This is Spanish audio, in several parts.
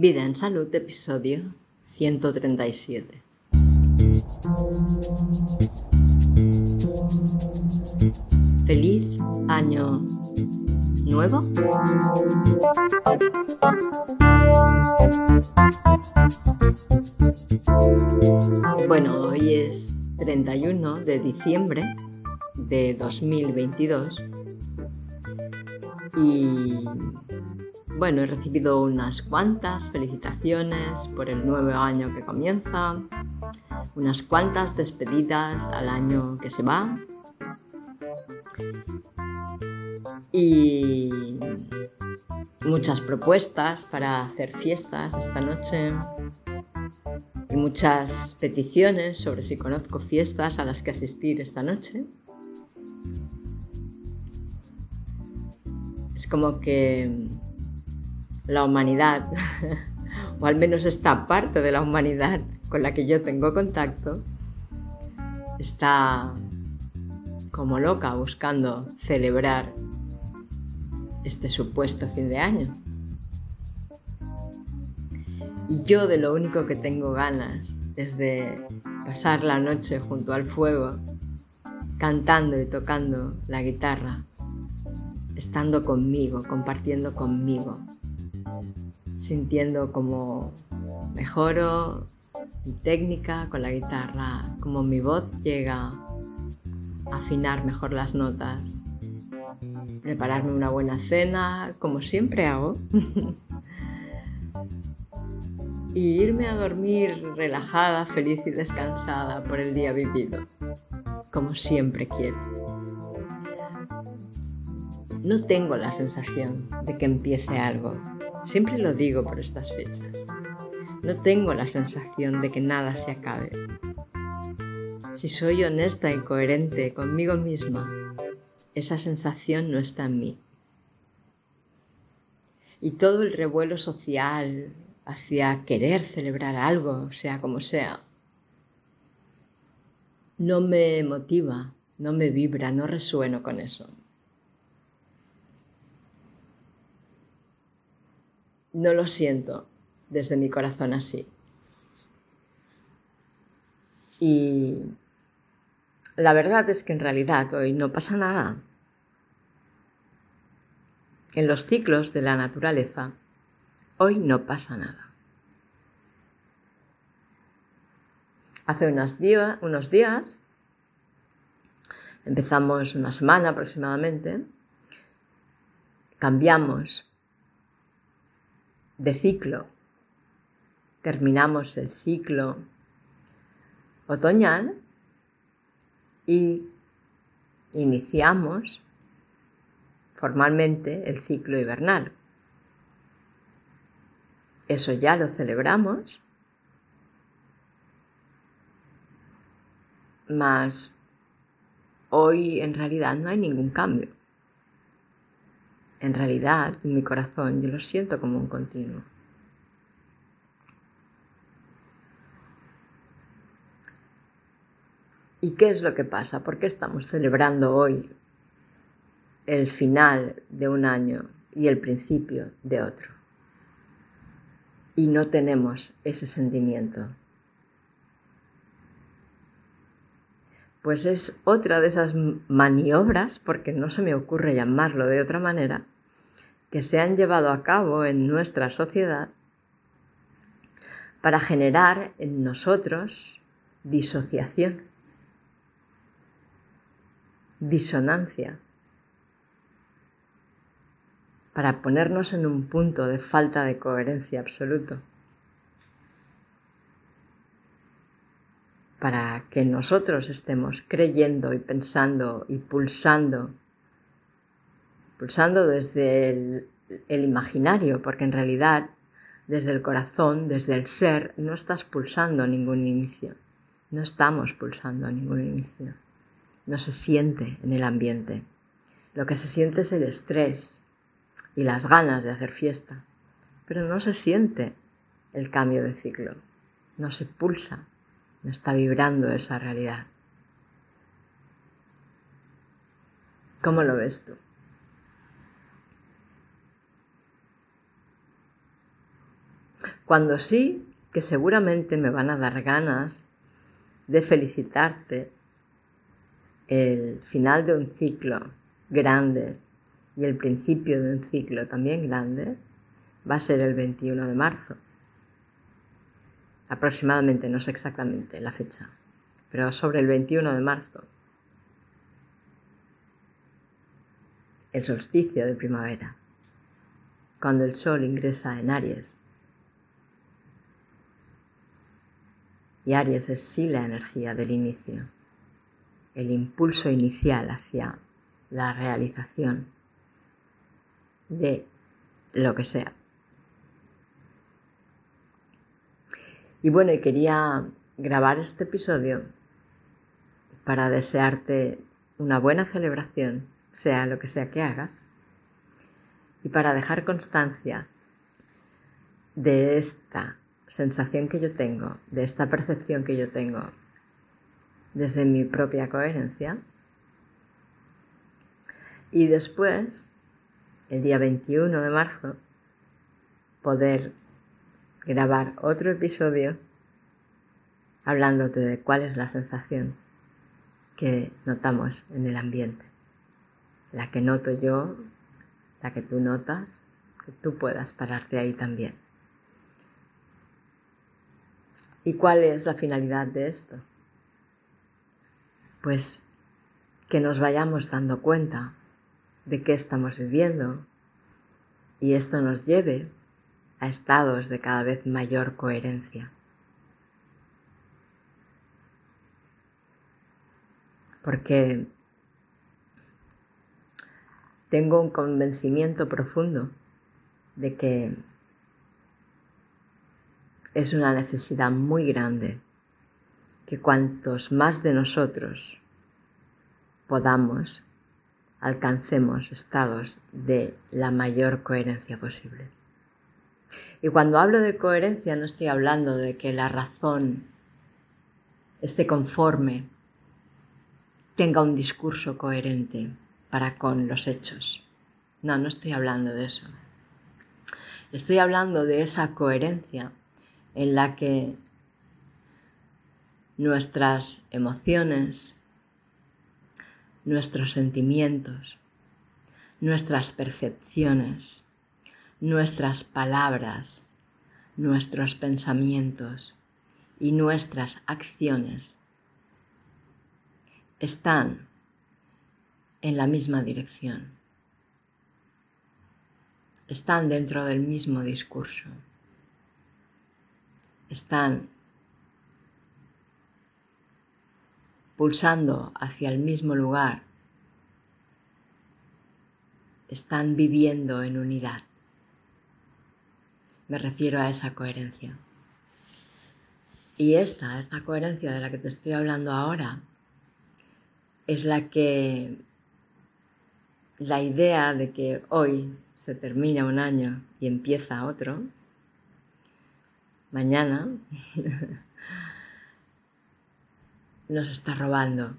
Vida en Salud, episodio 137. Feliz año nuevo. Bueno, hoy es 31 de diciembre de 2022 y bueno, he recibido unas cuantas felicitaciones por el nuevo año que comienza, unas cuantas despedidas al año que se va. Y muchas propuestas para hacer fiestas esta noche. Y muchas peticiones sobre si conozco fiestas a las que asistir esta noche. Es como que la humanidad, o al menos esta parte de la humanidad con la que yo tengo contacto, está como loca buscando celebrar este supuesto fin de año. Y yo de lo único que tengo ganas es de pasar la noche junto al fuego, cantando y tocando la guitarra, estando conmigo, compartiendo conmigo, sintiendo como mejoro mi técnica con la guitarra, como mi voz llega a afinar mejor las notas, prepararme una buena cena, como siempre hago, y irme a dormir relajada, feliz y descansada por el día vivido, como siempre quiero. No tengo la sensación de que empiece algo, Siempre lo digo por estas fechas. No tengo la sensación de que nada se acabe. Si soy honesta y coherente conmigo misma, esa sensación no está en mí. Y todo el revuelo social hacia querer celebrar algo, sea como sea, no me motiva, no me vibra, no resueno con eso. No lo siento desde mi corazón así. Y la verdad es que en realidad hoy no pasa nada. En los ciclos de la naturaleza, hoy no pasa nada. Hace unos, unos días, empezamos una semana aproximadamente, cambiamos de ciclo. Terminamos el ciclo otoñal y iniciamos formalmente el ciclo hibernal. Eso ya lo celebramos, mas hoy en realidad no hay ningún cambio. En realidad, en mi corazón, yo lo siento como un continuo. ¿Y qué es lo que pasa? ¿Por qué estamos celebrando hoy el final de un año y el principio de otro? Y no tenemos ese sentimiento. Pues es otra de esas maniobras, porque no se me ocurre llamarlo de otra manera, que se han llevado a cabo en nuestra sociedad para generar en nosotros disociación, disonancia, para ponernos en un punto de falta de coherencia absoluto. Para que nosotros estemos creyendo y pensando y pulsando, pulsando desde el, imaginario, porque en realidad desde el corazón, desde el ser, no estás pulsando ningún inicio, no estamos pulsando ningún inicio, no se siente en el ambiente. Lo que se siente es el estrés y las ganas de hacer fiesta, pero no se siente el cambio de ciclo, no se pulsa no está vibrando esa realidad. ¿Cómo lo ves tú? Cuando sí, que seguramente me van a dar ganas de felicitarte el final de un ciclo grande y el principio de un ciclo también grande va a ser el 21 de marzo. Aproximadamente, no sé exactamente la fecha, pero sobre el 21 de marzo. El solsticio de primavera, cuando el sol ingresa en Aries. Y Aries es sí la energía del inicio, el impulso inicial hacia la realización de lo que sea. Y bueno, quería grabar este episodio para desearte una buena celebración, sea lo que sea que hagas, y para dejar constancia de esta sensación que yo tengo, de esta percepción que yo tengo desde mi propia coherencia. Y después, el día 21 de marzo, poder grabar otro episodio hablándote de cuál es la sensación que notamos en el ambiente. La que noto yo, la que tú notas, que tú puedas pararte ahí también. ¿Y cuál es la finalidad de esto? Pues que nos vayamos dando cuenta de qué estamos viviendo y esto nos lleve a estados de cada vez mayor coherencia. Porque tengo un convencimiento profundo de que es una necesidad muy grande que cuantos más de nosotros podamos, alcancemos estados de la mayor coherencia posible. Y cuando hablo de coherencia no estoy hablando de que la razón esté conforme, tenga un discurso coherente para con los hechos. No, no estoy hablando de eso. Estoy hablando de esa coherencia en la que nuestras emociones, nuestros sentimientos, nuestras percepciones, nuestras palabras, nuestros pensamientos y nuestras acciones están en la misma dirección, están dentro del mismo discurso, están pulsando hacia el mismo lugar, están viviendo en unidad. Me refiero a esa coherencia. Y esta, esta coherencia de la que te estoy hablando ahora, es la que la idea de que hoy se termina un año y empieza otro, mañana nos está robando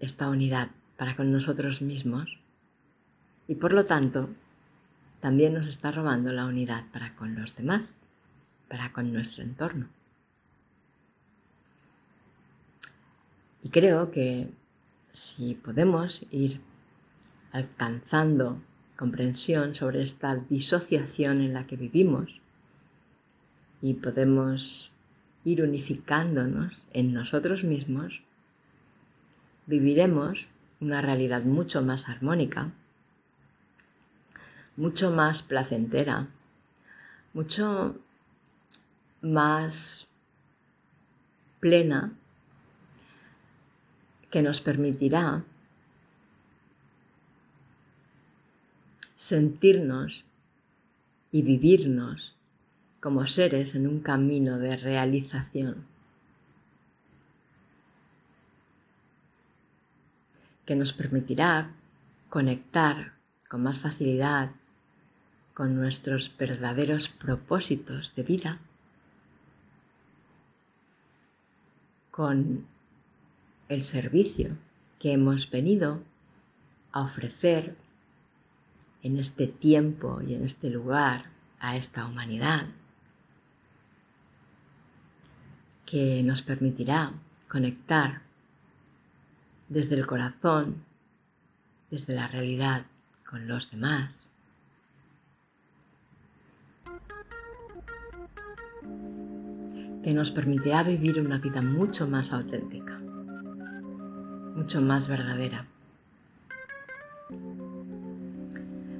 esta unidad para con nosotros mismos y por lo tanto también nos está robando la unidad para con los demás, para con nuestro entorno. Y creo que si podemos ir alcanzando comprensión sobre esta disociación en la que vivimos y podemos ir unificándonos en nosotros mismos, viviremos una realidad mucho más armónica mucho más placentera, mucho más plena que nos permitirá sentirnos y vivirnos como seres en un camino de realización. que nos permitirá conectar con más facilidad con nuestros verdaderos propósitos de vida, con el servicio que hemos venido a ofrecer en este tiempo y en este lugar a esta humanidad que nos permitirá conectar desde el corazón, desde la realidad con los demás. Que nos permitirá vivir una vida mucho más auténtica, mucho más verdadera.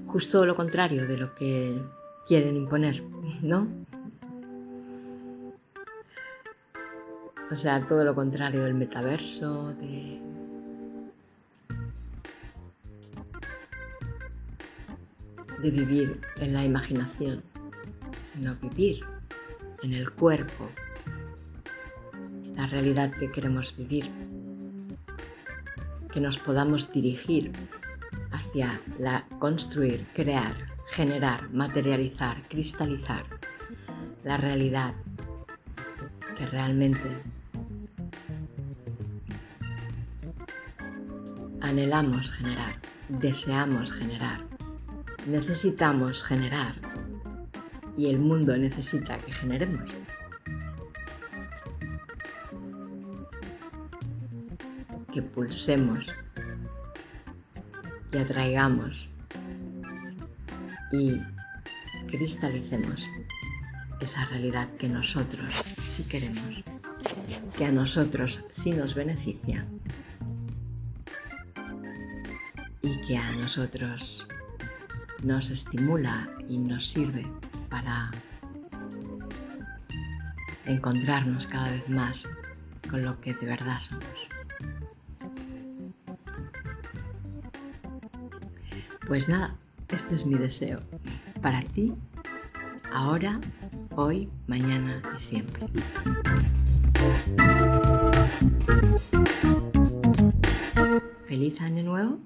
Justo lo contrario de lo que quieren imponer, ¿no? O sea, todo lo contrario del metaverso, de... vivir en la imaginación, sino vivir en el cuerpo, la realidad que queremos vivir, que nos podamos dirigir hacia la construir, crear, generar, materializar, cristalizar la realidad que realmente anhelamos generar, deseamos generar, necesitamos generar y el mundo necesita que generemos. Que pulsemos y atraigamos y cristalicemos esa realidad que nosotros sí queremos, que a nosotros sí nos beneficia y que a nosotros nos estimula y nos sirve para encontrarnos cada vez más con lo que de verdad somos. Pues nada, este es mi deseo para ti, ahora, hoy, mañana y siempre. Feliz año nuevo